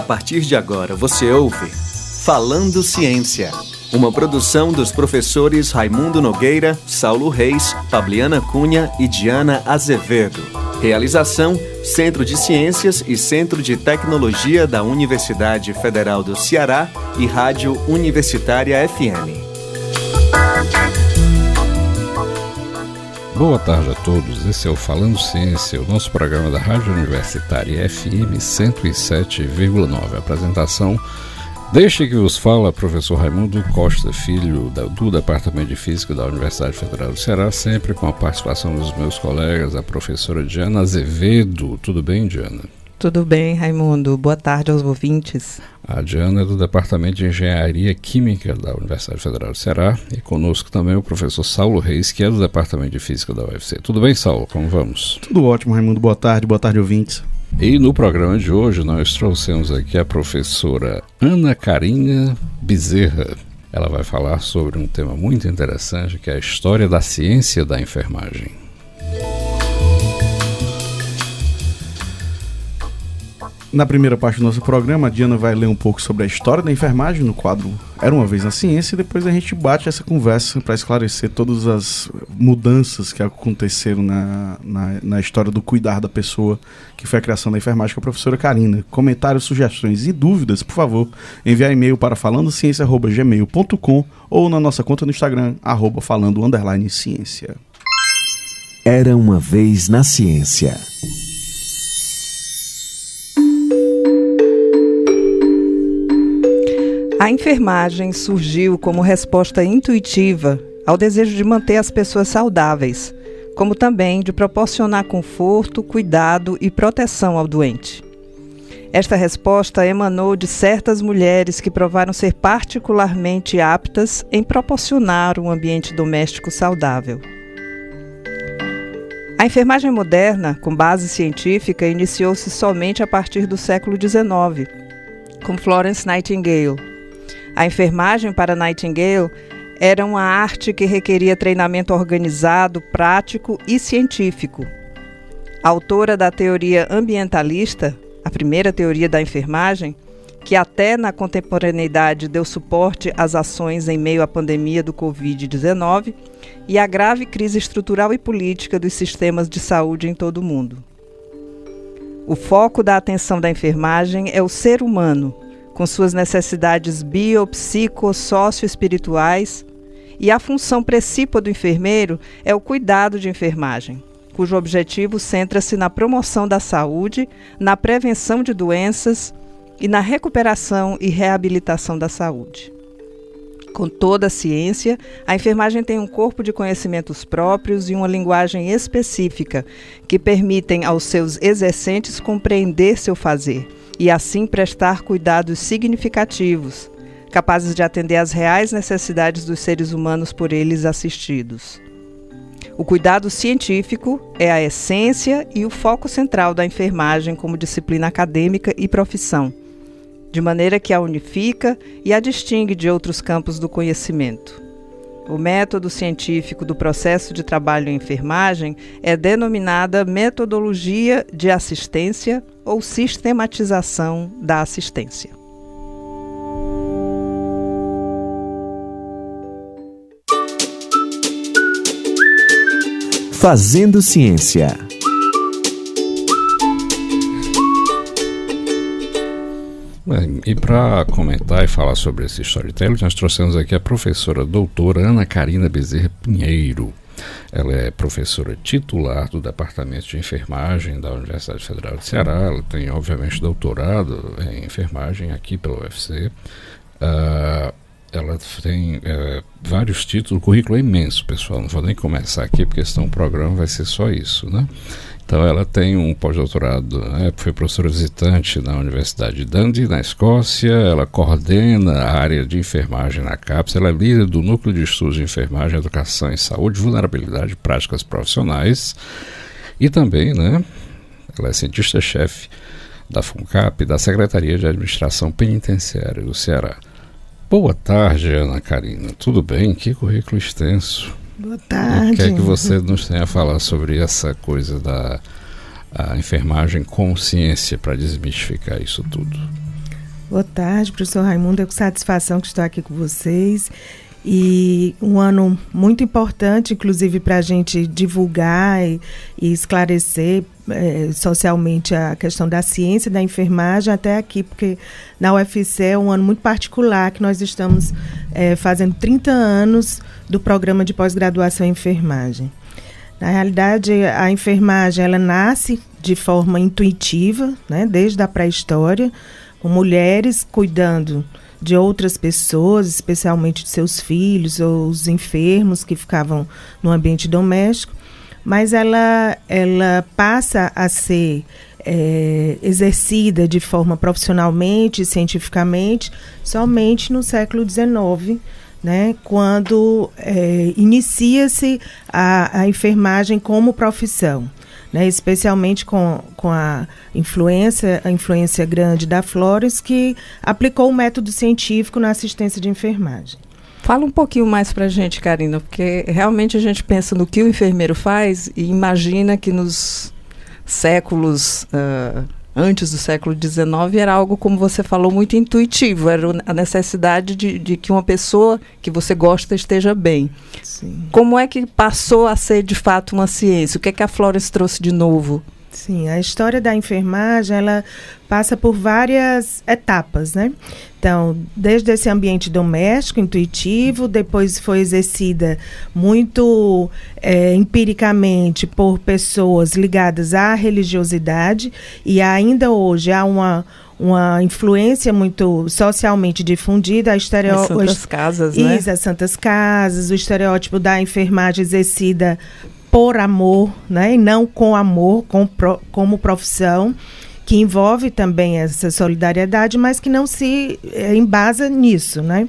A partir de agora você ouve Falando Ciência. Uma produção dos professores Raimundo Nogueira, Saulo Reis, Fabiana Cunha e Diana Azevedo. Realização: Centro de Ciências e Centro de Tecnologia da Universidade Federal do Ceará e Rádio Universitária FM. Boa tarde a todos. Esse é o Falando Ciência, o nosso programa da Rádio Universitária FM 107,9. Apresentação Deixe que vos fala professor Raimundo Costa Filho, do Departamento de Física da Universidade Federal do Ceará, sempre com a participação dos meus colegas, a professora Diana Azevedo. Tudo bem, Diana? Tudo bem, Raimundo. Boa tarde aos ouvintes. A Diana é do Departamento de Engenharia Química da Universidade Federal do Ceará e conosco também o professor Saulo Reis, que é do Departamento de Física da UFC. Tudo bem, Saulo? Como vamos? Tudo ótimo, Raimundo. Boa tarde, boa tarde, ouvintes. E no programa de hoje nós trouxemos aqui a professora Ana Carinha Bezerra. Ela vai falar sobre um tema muito interessante que é a história da ciência da enfermagem. Na primeira parte do nosso programa, a Diana vai ler um pouco sobre a história da enfermagem no quadro Era uma Vez na Ciência, e depois a gente bate essa conversa para esclarecer todas as mudanças que aconteceram na, na, na, história do cuidar da pessoa, que foi a criação da enfermagem com a professora Karina. Comentários, sugestões e dúvidas, por favor, enviar e-mail para falandociência.gmail.com ou na nossa conta no Instagram, arroba falando ciência. Era uma vez na ciência. A enfermagem surgiu como resposta intuitiva ao desejo de manter as pessoas saudáveis, como também de proporcionar conforto, cuidado e proteção ao doente. Esta resposta emanou de certas mulheres que provaram ser particularmente aptas em proporcionar um ambiente doméstico saudável. A enfermagem moderna, com base científica, iniciou-se somente a partir do século XIX, com Florence Nightingale, a enfermagem para Nightingale era uma arte que requeria treinamento organizado, prático e científico. Autora da teoria ambientalista, a primeira teoria da enfermagem, que até na contemporaneidade deu suporte às ações em meio à pandemia do Covid-19 e à grave crise estrutural e política dos sistemas de saúde em todo o mundo. O foco da atenção da enfermagem é o ser humano, com suas necessidades bio, psico, espirituais e a função principal do enfermeiro é o cuidado de enfermagem, cujo objetivo centra-se na promoção da saúde, na prevenção de doenças e na recuperação e reabilitação da saúde. Com toda a ciência, a enfermagem tem um corpo de conhecimentos próprios e uma linguagem específica que permitem aos seus exercentes compreender seu fazer e assim prestar cuidados significativos, capazes de atender às reais necessidades dos seres humanos por eles assistidos. O cuidado científico é a essência e o foco central da enfermagem como disciplina acadêmica e profissão, de maneira que a unifica e a distingue de outros campos do conhecimento. O método científico do processo de trabalho em enfermagem é denominada metodologia de assistência ou sistematização da assistência. Fazendo Ciência. E para comentar e falar sobre esse storytelling, nós trouxemos aqui a professora doutora Ana Karina Bezerra Pinheiro. Ela é professora titular do Departamento de Enfermagem da Universidade Federal de Ceará. Ela tem, obviamente, doutorado em enfermagem aqui pela UFC. Uh, ah, ela tem uh, vários títulos, currículo é imenso, pessoal. Não vou nem começar aqui, porque senão o programa vai ser só isso, né? Então ela tem um pós-doutorado, né, foi professora visitante na Universidade de Dundee, na Escócia, ela coordena a área de enfermagem na CAPES, ela é líder do Núcleo de Estudos de Enfermagem, Educação em Saúde, Vulnerabilidade e Práticas Profissionais e também, né, ela é cientista-chefe da FUNCAP, da Secretaria de Administração Penitenciária do Ceará. Boa tarde, Ana Karina. Tudo bem? Que currículo extenso. Boa tarde. O que é que você nos tem a falar sobre essa coisa da enfermagem com ciência para desmistificar isso tudo? Boa tarde, professor Raimundo. É com satisfação que estou aqui com vocês. E um ano muito importante, inclusive, para a gente divulgar e, e esclarecer é, socialmente a questão da ciência da enfermagem até aqui, porque na UFC é um ano muito particular que nós estamos é, fazendo 30 anos do programa de pós-graduação em enfermagem. Na realidade, a enfermagem ela nasce de forma intuitiva, né, desde a pré-história, com mulheres cuidando de outras pessoas, especialmente de seus filhos ou os enfermos que ficavam no ambiente doméstico, mas ela, ela passa a ser é, exercida de forma profissionalmente, cientificamente, somente no século XIX, né, quando é, inicia-se a, a enfermagem como profissão né, especialmente com, com a influência, a influência grande da Flores, que aplicou o método científico na assistência de enfermagem. Fala um pouquinho mais para a gente, Karina, porque realmente a gente pensa no que o enfermeiro faz e imagina que nos séculos uh, antes do século XIX era algo, como você falou, muito intuitivo. Era a necessidade de, de que uma pessoa que você gosta esteja bem. Sim. Como é que passou a ser de fato uma ciência? O que é que a Flores trouxe de novo? Sim, a história da enfermagem ela passa por várias etapas, né? Então, desde esse ambiente doméstico, intuitivo, depois foi exercida muito é, empiricamente por pessoas ligadas à religiosidade e ainda hoje há uma uma influência muito socialmente difundida, a estereótipo. As santas casas, né? Isso, as santas casas, o estereótipo da enfermagem exercida por amor, né? E não com amor, com pro, como profissão, que envolve também essa solidariedade, mas que não se é, embasa nisso, né?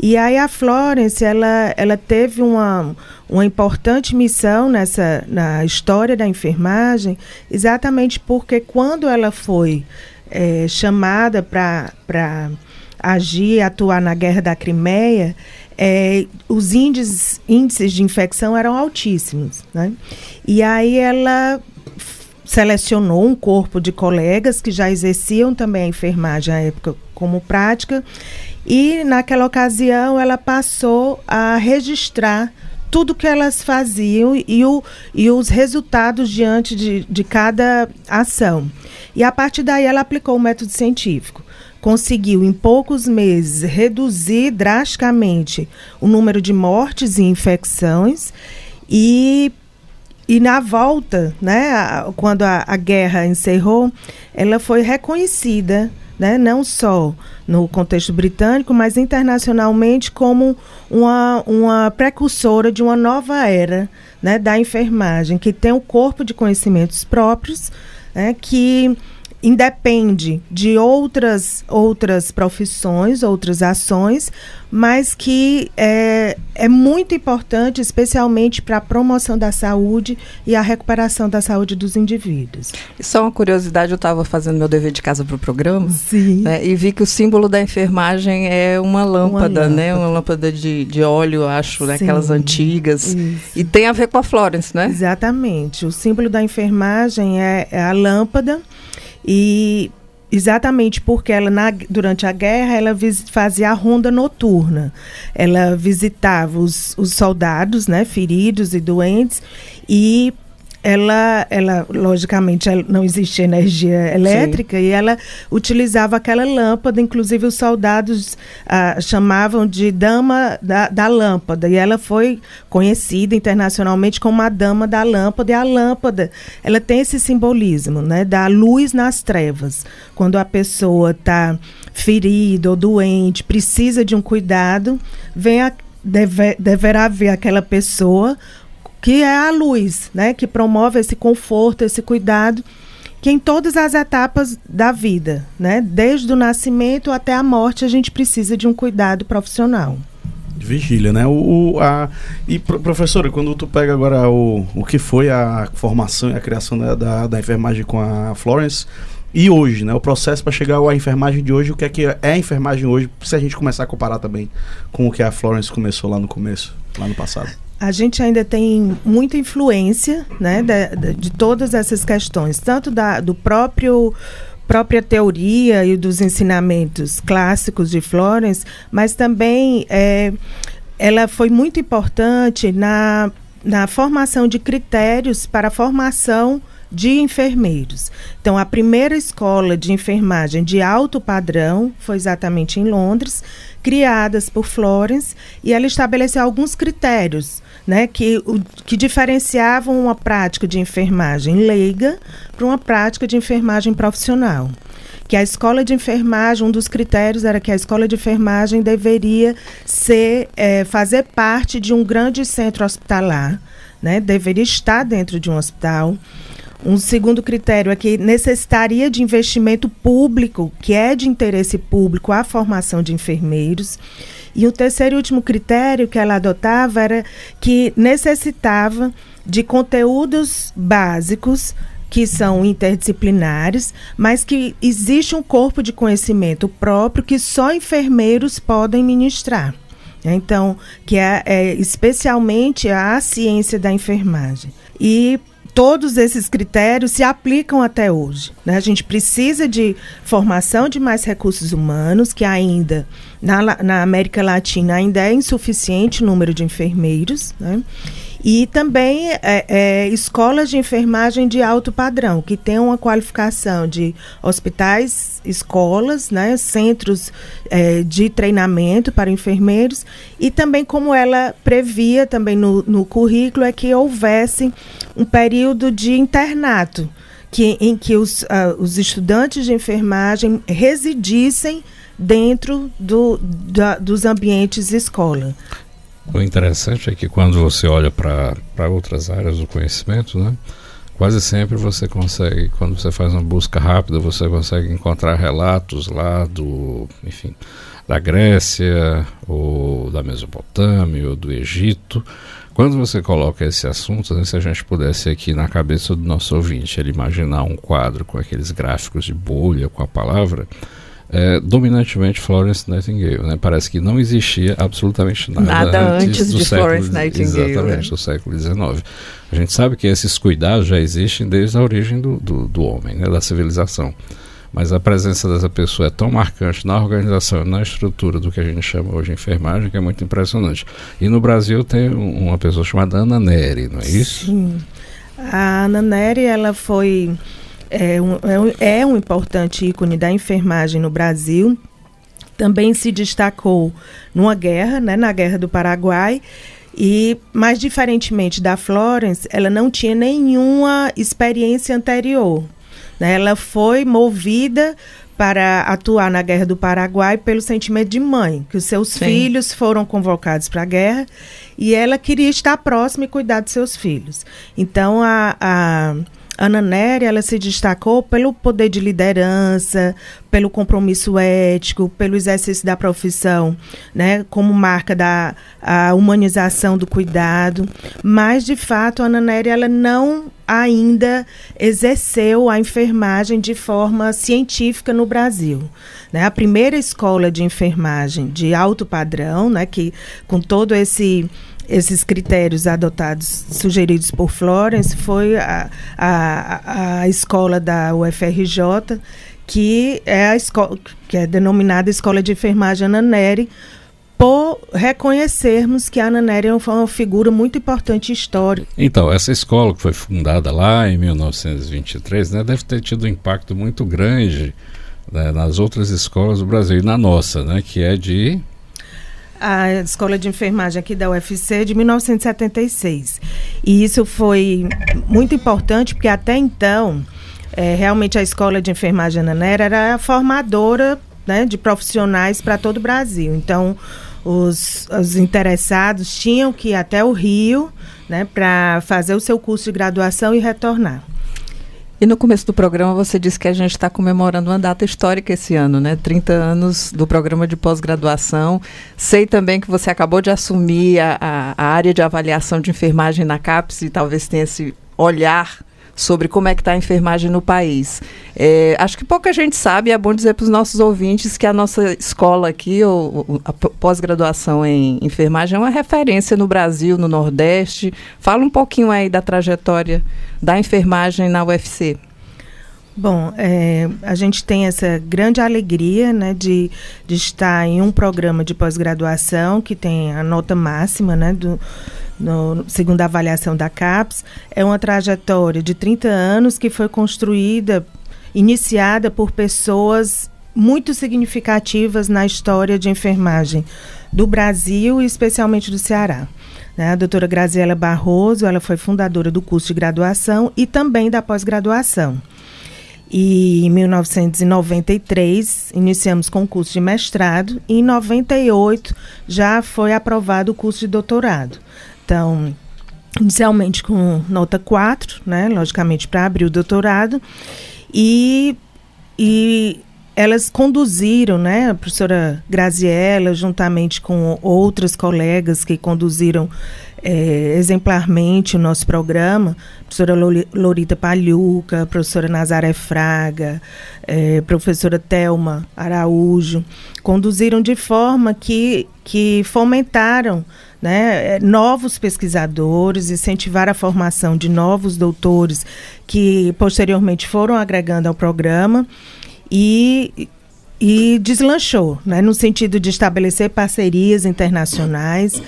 E aí a Florence, ela, ela teve uma, uma importante missão nessa na história da enfermagem, exatamente porque quando ela foi é, chamada para agir, atuar na guerra da Crimeia, é, os índices, índices de infecção eram altíssimos. Né? E aí ela selecionou um corpo de colegas que já exerciam também a enfermagem à época como prática e naquela ocasião ela passou a registrar tudo que elas faziam e, o, e os resultados diante de, de cada ação. E a partir daí ela aplicou o método científico conseguiu, em poucos meses, reduzir drasticamente o número de mortes e infecções e e na volta, né, quando a, a, guerra encerrou, ela foi reconhecida, né, não só no contexto britânico, mas internacionalmente como uma, uma precursora de uma nova era né, da enfermagem, que tem um corpo de conhecimentos próprios, né, que independe de outras outras profissões, outras ações, mas que é, é muito importante, especialmente para a promoção da saúde e a recuperação da saúde dos indivíduos. Só uma curiosidade, eu estava fazendo meu dever de casa para o programa né, e vi que o símbolo da enfermagem é uma lâmpada, uma né? Lâmpada. Uma lâmpada de, de óleo, acho, né, aquelas antigas. Isso. E tem a ver com a Florence, né? Exatamente. O símbolo da enfermagem é, é a lâmpada e exatamente porque ela na, durante a guerra ela fazia a ronda noturna. Ela visitava os, os soldados, né, feridos e doentes e ela, ela logicamente não existia energia elétrica Sim. e ela utilizava aquela lâmpada, inclusive os soldados ah, chamavam de dama da, da lâmpada e ela foi conhecida internacionalmente como a dama da lâmpada e a lâmpada ela tem esse simbolismo, né, da luz nas trevas. Quando a pessoa está ferida ou doente, precisa de um cuidado, vem a, deve, deverá ver aquela pessoa que é a luz, né, que promove esse conforto, esse cuidado, que em todas as etapas da vida, né, desde o nascimento até a morte, a gente precisa de um cuidado profissional. Vigília, né? O, a, e, professora, quando tu pega agora o, o que foi a formação e a criação da, da, da enfermagem com a Florence, e hoje, né? O processo para chegar à enfermagem de hoje, o que é que é a enfermagem hoje, se a gente começar a comparar também com o que a Florence começou lá no começo, lá no passado a gente ainda tem muita influência né, de, de, todas essas questões, tanto da, do próprio própria teoria e dos ensinamentos clássicos de Florence, mas também é, ela foi muito importante na, na formação de critérios para a formação de enfermeiros. Então, a primeira escola de enfermagem de alto padrão foi exatamente em Londres, criadas por Florence, e ela estabeleceu alguns critérios né, que, o, que diferenciavam uma prática de enfermagem leiga para uma prática de enfermagem profissional. Que a escola de enfermagem, um dos critérios era que a escola de enfermagem deveria ser, é, fazer parte de um grande centro hospitalar, né, deveria estar dentro de um hospital. Um segundo critério é que necessitaria de investimento público, que é de interesse público, a formação de enfermeiros. E o terceiro e último critério que ela adotava era que necessitava de conteúdos básicos que são interdisciplinares, mas que existe um corpo de conhecimento próprio que só enfermeiros podem ministrar. Então, que é, é especialmente a ciência da enfermagem. E todos esses critérios se aplicam até hoje. Né? A gente precisa de formação de mais recursos humanos, que ainda na, na América Latina ainda é insuficiente o número de enfermeiros. Né? E também é, é, escolas de enfermagem de alto padrão, que tem uma qualificação de hospitais, escolas, né, centros é, de treinamento para enfermeiros, e também como ela previa também no, no currículo, é que houvesse um período de internato, que, em que os, uh, os estudantes de enfermagem residissem dentro do, da, dos ambientes escola. O interessante é que quando você olha para outras áreas do conhecimento, né, quase sempre você consegue, quando você faz uma busca rápida, você consegue encontrar relatos lá do, enfim, da Grécia, ou da Mesopotâmia, ou do Egito. Quando você coloca esse assunto, né, se a gente pudesse aqui na cabeça do nosso ouvinte ele imaginar um quadro com aqueles gráficos de bolha com a palavra, é, dominantemente Florence Nightingale. Né? Parece que não existia absolutamente nada, nada antes, antes de século, Florence Nightingale. Exatamente, né? do século XIX. A gente sabe que esses cuidados já existem desde a origem do, do, do homem, né? da civilização. Mas a presença dessa pessoa é tão marcante na organização, na estrutura do que a gente chama hoje de enfermagem, que é muito impressionante. E no Brasil tem uma pessoa chamada Ana Neri, não é isso? Sim. A Ana Neri, ela foi é um, é um, é um importante ícone da enfermagem no Brasil. Também se destacou numa guerra, né, na Guerra do Paraguai. E, mais diferentemente da Florence, ela não tinha nenhuma experiência anterior. Né? Ela foi movida para atuar na Guerra do Paraguai pelo sentimento de mãe, que os seus Sim. filhos foram convocados para a guerra e ela queria estar próxima e cuidar de seus filhos. Então, a, a Ana Nery, ela se destacou pelo poder de liderança, pelo compromisso ético, pelo exercício da profissão, né, como marca da humanização do cuidado. Mas, de fato, a Ana Nery, ela não ainda exerceu a enfermagem de forma científica no Brasil. Né? A primeira escola de enfermagem de alto padrão, né, que com todo esse esses critérios adotados, sugeridos por Florence, foi a, a, a escola da UFRJ, que é a escola, que é denominada Escola de Enfermagem Ana Neri, por reconhecermos que a Ana Nery é uma figura muito importante histórica. Então, essa escola que foi fundada lá em 1923, né, deve ter tido um impacto muito grande né, nas outras escolas do Brasil e na nossa, né, que é de a escola de enfermagem aqui da UFC de 1976. E isso foi muito importante porque até então, é, realmente a escola de enfermagem Ananera era a formadora né, de profissionais para todo o Brasil. Então, os, os, interessados tinham que ir até o Rio né, para fazer o seu curso de graduação e retornar. E no começo do programa você disse que a gente está comemorando uma data histórica esse ano, né? 30 anos do programa de pós-graduação. Sei também que você acabou de assumir a, a, a área de avaliação de enfermagem na CAPES e talvez tenha esse olhar sobre como é que está a enfermagem no país. É, acho que pouca gente sabe, é bom dizer para os nossos ouvintes que a nossa escola aqui, ou, a pós-graduação em enfermagem, é uma referência no Brasil, no Nordeste. Fala um pouquinho aí da trajetória da enfermagem na UFC. Bom, é, a gente tem essa grande alegria né, de, de estar em um programa de pós-graduação que tem a nota máxima, né, do, no, segundo a avaliação da CAPES. É uma trajetória de 30 anos que foi construída, iniciada por pessoas muito significativas na história de enfermagem do Brasil e especialmente do Ceará. Né? A doutora Graziela Barroso, ela foi fundadora do curso de graduação e também da pós-graduação. E em 1993 iniciamos com o curso de mestrado e em 98 já foi aprovado o curso de doutorado. Então, inicialmente com nota 4, né, logicamente para abrir o doutorado, e, e elas conduziram, né, a professora Graziella, juntamente com outras colegas que conduziram é, exemplarmente o nosso programa, professora Lorita Palhuca, professora Nazaré Fraga, é, professora Telma Araújo, conduziram de forma que, que fomentaram né, novos pesquisadores, incentivar a formação de novos doutores que posteriormente foram agregando ao programa e e deslanchou, né, no sentido de estabelecer parcerias internacionais,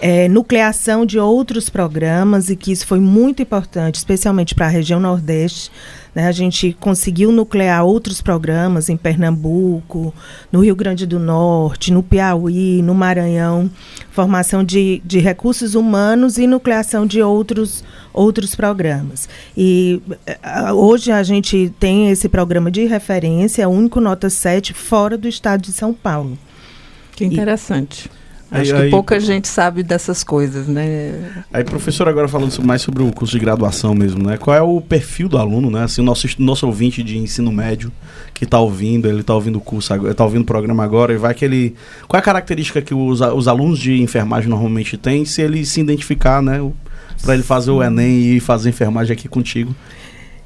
é, nucleação de outros programas, e que isso foi muito importante, especialmente para a região Nordeste, né? A gente conseguiu nuclear outros programas em Pernambuco, no Rio Grande do Norte, no Piauí, no Maranhão, formação de, de recursos humanos e nucleação de outros, outros programas. E uh, hoje a gente tem esse programa de referência, é o único nota 7 fora do estado de São Paulo. Que interessante. E, Acho aí, que aí, pouca gente sabe dessas coisas, né? Aí, professor, agora falando mais sobre o curso de graduação mesmo, né? Qual é o perfil do aluno, né? Assim, o nosso, nosso ouvinte de ensino médio que está ouvindo, ele está ouvindo o curso, está ouvindo o programa agora, e vai que ele... Qual é a característica que os, os alunos de enfermagem normalmente têm, se ele se identificar, né? Para ele fazer o Enem e fazer enfermagem aqui contigo.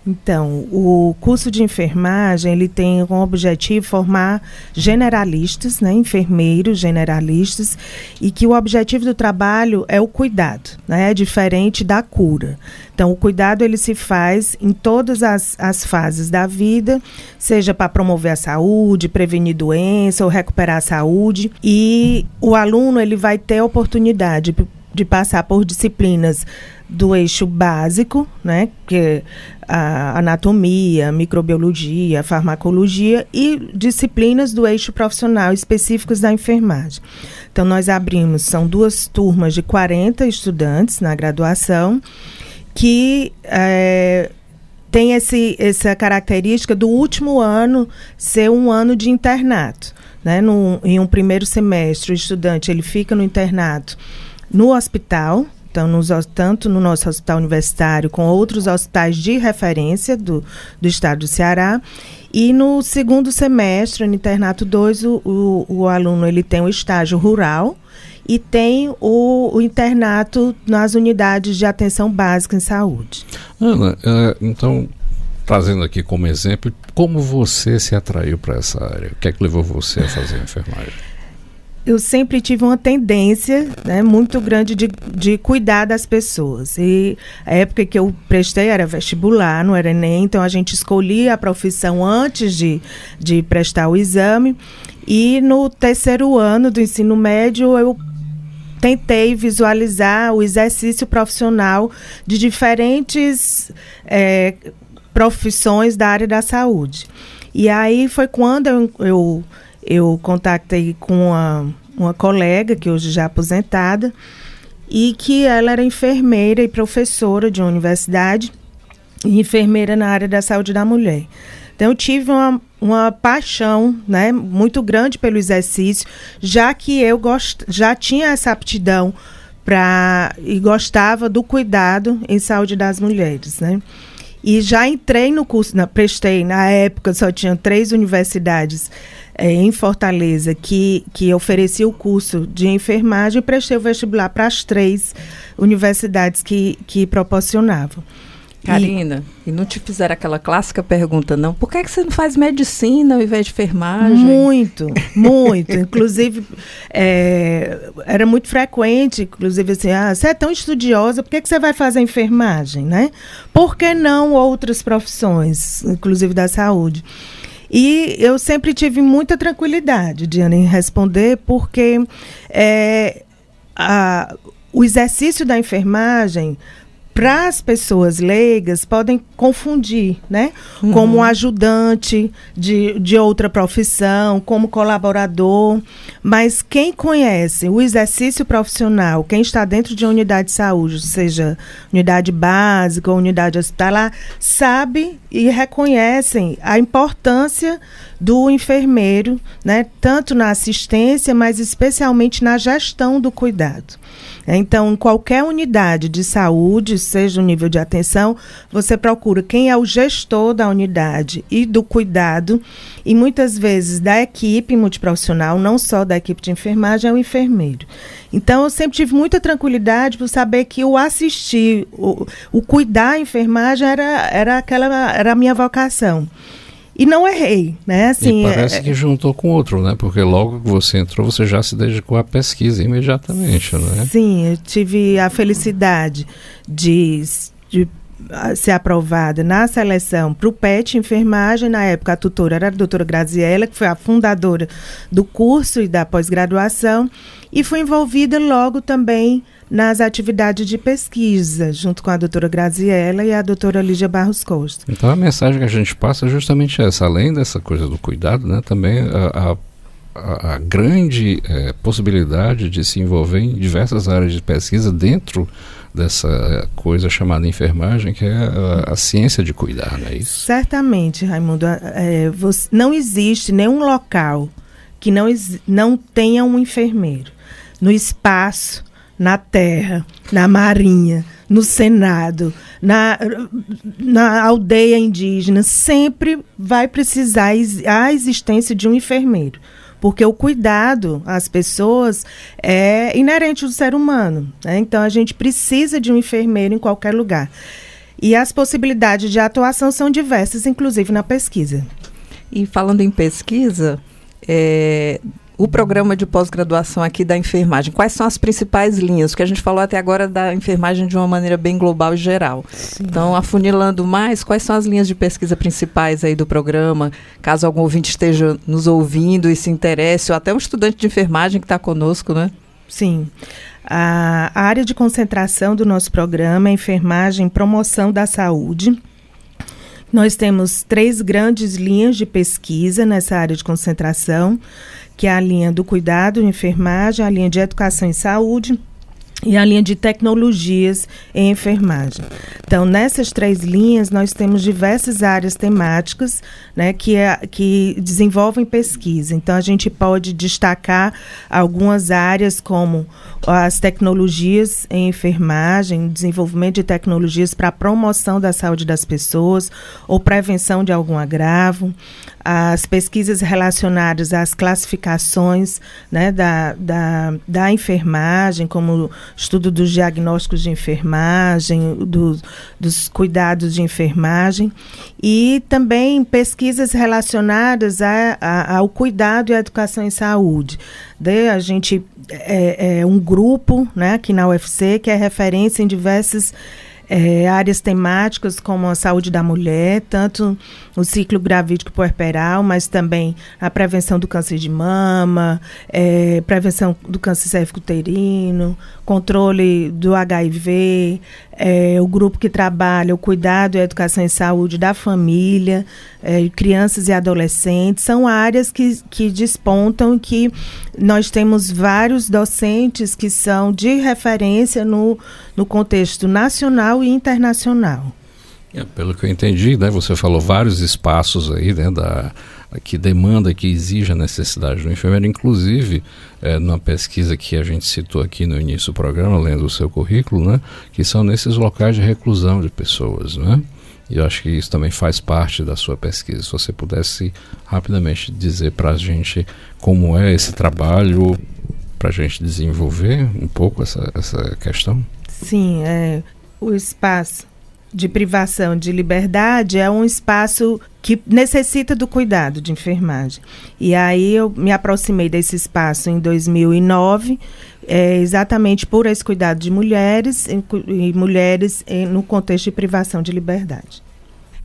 Então, o curso de enfermagem ele tem como objetivo formar generalistas, né, enfermeiros generalistas, e que o objetivo do trabalho é o cuidado, né, é diferente da cura. Então, o cuidado ele se faz em todas as, as fases da vida, seja para promover a saúde, prevenir doença ou recuperar a saúde, e o aluno ele vai ter a oportunidade de passar por disciplinas do eixo básico, né, que é a anatomia, microbiologia, farmacologia e disciplinas do eixo profissional específicos da enfermagem. Então nós abrimos, são duas turmas de 40 estudantes na graduação que é, tem esse, essa característica do último ano ser um ano de internato. Né? No, em um primeiro semestre, o estudante ele fica no internato no hospital, então, nos, tanto no nosso hospital universitário, com outros hospitais de referência do, do estado do Ceará. E no segundo semestre, no internato 2, o, o, o aluno ele tem o estágio rural e tem o, o, internato nas unidades de atenção básica em saúde. Ana, uh, então, trazendo aqui como exemplo, como você se atraiu para essa área? O que é que levou você a fazer enfermagem? Eu sempre tive uma tendência né, muito grande de, de cuidar das pessoas. E a época que eu prestei era vestibular, não era Enem, então a gente escolhia a profissão antes de, de prestar o exame. E no terceiro ano do ensino médio, eu tentei visualizar o exercício profissional de diferentes é, profissões da área da saúde. E aí foi quando eu, eu eu contatei com uma, uma colega, que hoje já é aposentada, e que ela era enfermeira e professora de uma universidade, e enfermeira na área da saúde da mulher. Então, eu tive uma, uma paixão né, muito grande pelo exercício, já que eu gost, já tinha essa aptidão para e gostava do cuidado em saúde das mulheres. Né? E já entrei no curso, na, prestei, na época só tinham três universidades é, em Fortaleza que, que oferecia o curso de enfermagem e prestei o vestibular para as três universidades que, que proporcionavam. Karina, e, e não te fizeram aquela clássica pergunta, não? Por que, é que você não faz medicina ao invés de enfermagem? Muito, muito. inclusive, é, era muito frequente, inclusive assim, ah, você é tão estudiosa, por que, é que você vai fazer enfermagem, né? Por que não outras profissões, inclusive da saúde? E eu sempre tive muita tranquilidade, Diana, em responder, porque é, a, o exercício da enfermagem para as pessoas leigas podem confundir, né? Uhum. Como ajudante de, de outra profissão, como colaborador. Mas quem conhece o exercício profissional, quem está dentro de uma unidade de saúde, seja unidade básica ou unidade hospitalar, sabe e reconhecem a importância do enfermeiro, né? Tanto na assistência, mas especialmente na gestão do cuidado. Então, em qualquer unidade de saúde, seja o nível de atenção, você procura quem é o gestor da unidade e do cuidado, e muitas vezes da equipe multiprofissional, não só da equipe de enfermagem, é o enfermeiro. Então, eu sempre tive muita tranquilidade por saber que o assistir, o, o cuidar a enfermagem era, era, aquela, era a minha vocação. E não errei, né? Assim, e parece é... que juntou com outro, né? Porque logo que você entrou, você já se dedicou à pesquisa imediatamente, né? Sim, eu tive a felicidade de, de ser aprovada na seleção para o PET Enfermagem. Na época, a tutora era a doutora Graziella, que foi a fundadora do curso e da pós-graduação, e fui envolvida logo também nas atividades de pesquisa, junto com a doutora Graziella e a doutora Lígia Barros Costa. Então a mensagem que a gente passa é justamente essa, além dessa coisa do cuidado, né, também a, a, a grande é, possibilidade de se envolver em diversas áreas de pesquisa dentro dessa coisa chamada enfermagem, que é a, a ciência de cuidar, não é isso? Certamente, Raimundo. É, você, não existe nenhum local que não, não tenha um enfermeiro. No espaço, na terra, na marinha, no Senado, na, na aldeia indígena, sempre vai precisar a existência de um enfermeiro. Porque o cuidado às pessoas é inerente do ser humano. Né? Então, a gente precisa de um enfermeiro em qualquer lugar. E as possibilidades de atuação são diversas, inclusive na pesquisa. E falando em pesquisa, é, o programa de pós-graduação aqui da enfermagem, quais são as principais linhas? Porque a gente falou até agora da enfermagem de uma maneira bem global e geral. Sim. Então, afunilando mais, quais são as linhas de pesquisa principais aí do programa? Caso algum ouvinte esteja nos ouvindo e se interesse, ou até um estudante de enfermagem que está conosco, né? Sim. A área de concentração do nosso programa é enfermagem promoção da saúde. Nós temos três grandes linhas de pesquisa nessa área de concentração que é a linha do cuidado, enfermagem, a linha de educação e saúde e a linha de tecnologias em enfermagem. Então, nessas três linhas, nós temos diversas áreas temáticas né, que, é, que desenvolvem pesquisa. Então, a gente pode destacar algumas áreas como as tecnologias em enfermagem, desenvolvimento de tecnologias para a promoção da saúde das pessoas ou prevenção de algum agravo, as pesquisas relacionadas às classificações né, da, da, da enfermagem, como estudo dos diagnósticos de enfermagem, do, dos cuidados de enfermagem, e também pesquisas relacionadas a, a, ao cuidado e à educação em saúde. De, a gente é, é um grupo né, aqui na UFC que é referência em diversas é, áreas temáticas como a saúde da mulher, tanto o ciclo gravídico puerperal, mas também a prevenção do câncer de mama, é, prevenção do câncer cérvico-uterino, controle do HIV, é, o grupo que trabalha o cuidado e a educação em saúde da família, é, crianças e adolescentes, são áreas que, que despontam que nós temos vários docentes que são de referência no, no contexto nacional e internacional. É, pelo que eu entendi, né, você falou vários espaços aí né, da, que demanda, que exige a necessidade do enfermeiro, inclusive é, numa pesquisa que a gente citou aqui no início do programa, lendo o seu currículo, né, que são nesses locais de reclusão de pessoas, né? E eu acho que isso também faz parte da sua pesquisa. Se você pudesse rapidamente dizer para a gente como é esse trabalho, para a gente desenvolver um pouco essa, essa questão. Sim, é, o espaço de privação de liberdade é um espaço que necessita do cuidado de enfermagem. E aí eu me aproximei desse espaço em 2009, é, exatamente por esse cuidado de mulheres e mulheres no contexto de privação de liberdade.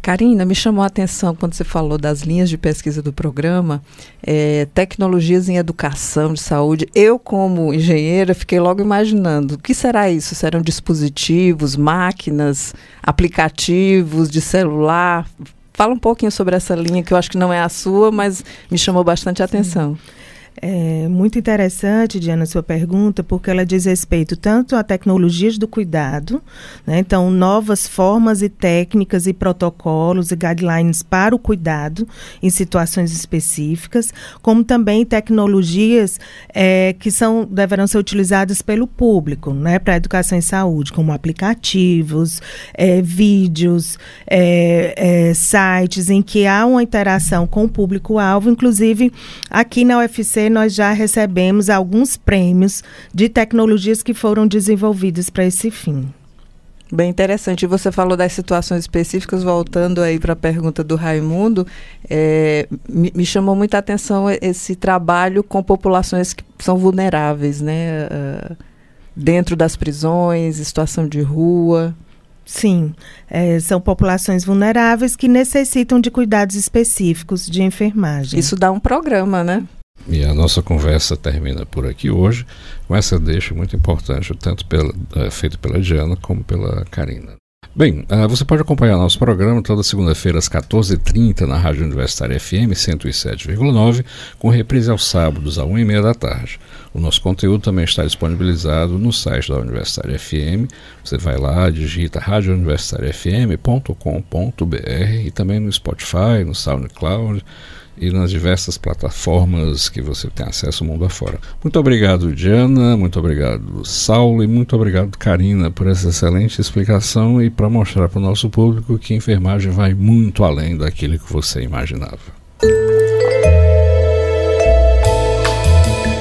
Karina, me chamou a atenção quando você falou das linhas de pesquisa do programa, é, tecnologias em educação de saúde. Eu, como engenheira, fiquei logo imaginando: o que será isso? Serão dispositivos, máquinas, aplicativos de celular? Fala um pouquinho sobre essa linha, que eu acho que não é a sua, mas me chamou bastante a atenção. Sim. É muito interessante, Diana, sua pergunta, porque ela diz respeito tanto a tecnologias do cuidado, né? então, novas formas e técnicas e protocolos e guidelines para o cuidado em situações específicas, como também tecnologias é, que são, deverão ser utilizadas pelo público né? para a educação em saúde, como aplicativos, é, vídeos, é, é sites em que há uma interação com o público-alvo, inclusive aqui na UFC nós já recebemos alguns prêmios de tecnologias que foram desenvolvidas para esse fim. Bem interessante. Você falou das situações específicas, voltando aí para a pergunta do Raimundo, é, me, me, chamou muita atenção esse trabalho com populações que são vulneráveis, né? Uh, dentro das prisões, situação de rua. Sim, é, são populações vulneráveis que necessitam de cuidados específicos de enfermagem. Isso dá um programa, né? E a nossa conversa termina por aqui hoje, com essa deixa muito importante, tanto pela, é, feita pela Diana como pela Karina. Bem, uh, você pode acompanhar nosso programa toda segunda-feira às 14h30 na Rádio Universitária FM 107,9, com reprise aos sábados às 1h30 da tarde. O nosso conteúdo também está disponibilizado no site da Universitária FM. Você vai lá, digita radiouniversitariafm.com.br e também no Spotify, no SoundCloud e nas diversas plataformas que você tem acesso ao mundo afora. Muito obrigado, Diana, muito obrigado, Saulo, e muito obrigado, Karina, por essa excelente explicação e para mostrar para o nosso público que enfermagem vai muito além daquilo que você imaginava.